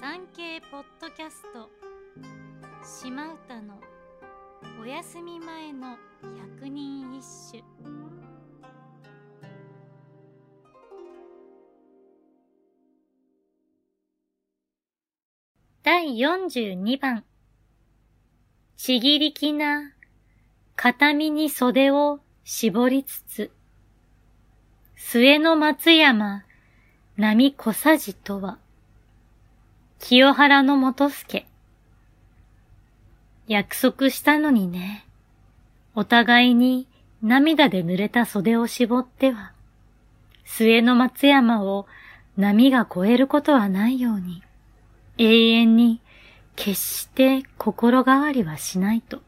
産経ポッドキャスト。島唄のお休み前の百人一首。第42番。ちぎりきな片身に袖を絞りつつ末の松山波小さじとは。清原の元助。約束したのにね。お互いに涙で濡れた袖を絞っては、末の松山を波が越えることはないように、永遠に決して心変わりはしないと。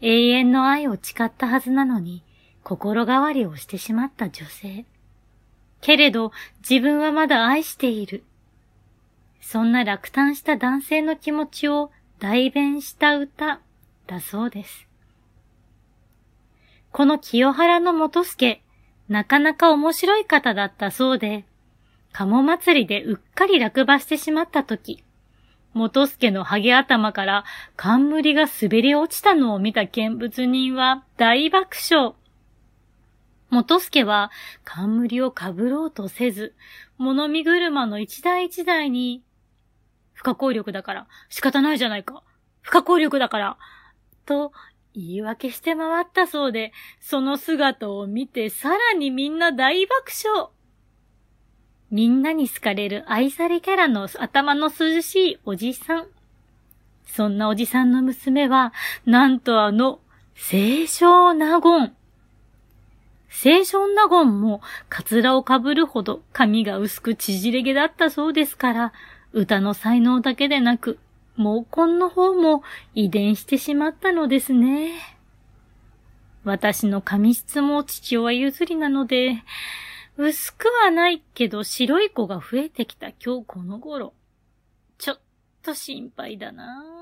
永遠の愛を誓ったはずなのに、心変わりをしてしまった女性。けれど自分はまだ愛している。そんな落胆した男性の気持ちを代弁した歌だそうです。この清原の元助、なかなか面白い方だったそうで、鴨祭りでうっかり落馬してしまった時、元助のハゲ頭から冠が滑り落ちたのを見た見物人は大爆笑。元助は冠をかぶろうとせず、物見車の一台一台に不可抗力だから、仕方ないじゃないか。不可抗力だから。と、言い訳して回ったそうで、その姿を見てさらにみんな大爆笑。みんなに好かれる愛されキャラの頭の涼しいおじさん。そんなおじさんの娘は、なんとあの、清少納言。清少納言も、カツラをかぶるほど髪が薄く縮れ毛だったそうですから、歌の才能だけでなく、毛根の方も遺伝してしまったのですね。私の髪質も父親譲りなので、薄くはないけど白い子が増えてきた今日この頃。ちょっと心配だな